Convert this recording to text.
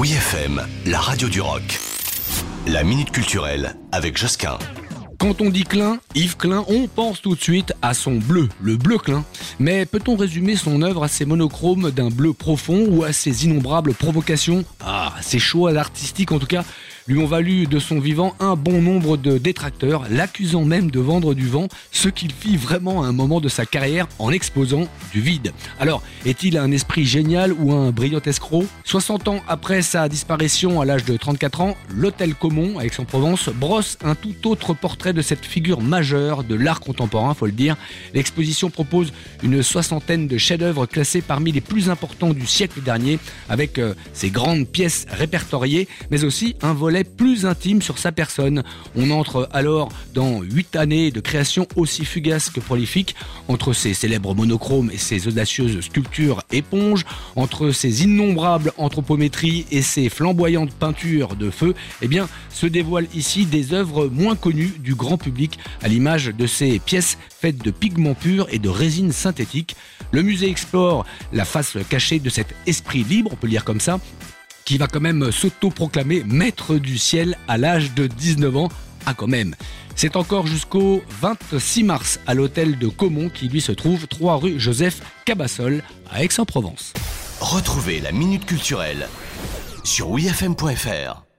Oui FM, la radio du rock. La minute culturelle avec Josquin. Quand on dit Klein, Yves Klein, on pense tout de suite à son bleu, le bleu Klein. Mais peut-on résumer son œuvre à ses monochromes d'un bleu profond ou à ses innombrables provocations? Ah, ses choix artistiques en tout cas lui ont valu de son vivant un bon nombre de détracteurs, l'accusant même de vendre du vent, ce qu'il fit vraiment à un moment de sa carrière en exposant du vide. Alors, est-il un esprit génial ou un brillant escroc? 60 ans après sa disparition à l'âge de 34 ans, l'Hôtel Comont, à Aix-en-Provence, brosse un tout autre portrait de cette figure majeure de l'art contemporain, faut le dire. L'exposition propose une soixantaine de chefs-d'œuvre classés parmi les plus importants du siècle dernier, avec euh, ses grandes pièces répertoriées, mais aussi un volet plus intime sur sa personne. On entre alors dans huit années de création aussi fugace que prolifique, entre ses célèbres monochromes et ses audacieuses sculptures éponges, entre ses innombrables anthropométries et ses flamboyantes peintures de feu, eh bien, se dévoilent ici des œuvres moins connues du grand public, à l'image de ces pièces faites de pigments purs et de résine synthétique. Le musée explore la face cachée de cet esprit libre, on peut le dire comme ça, qui va quand même s'auto-proclamer maître du ciel à l'âge de 19 ans. Ah quand même. C'est encore jusqu'au 26 mars à l'hôtel de Caumont qui lui se trouve 3 rue Joseph Cabassol à Aix-en-Provence. Retrouvez la minute culturelle sur wfm.fr.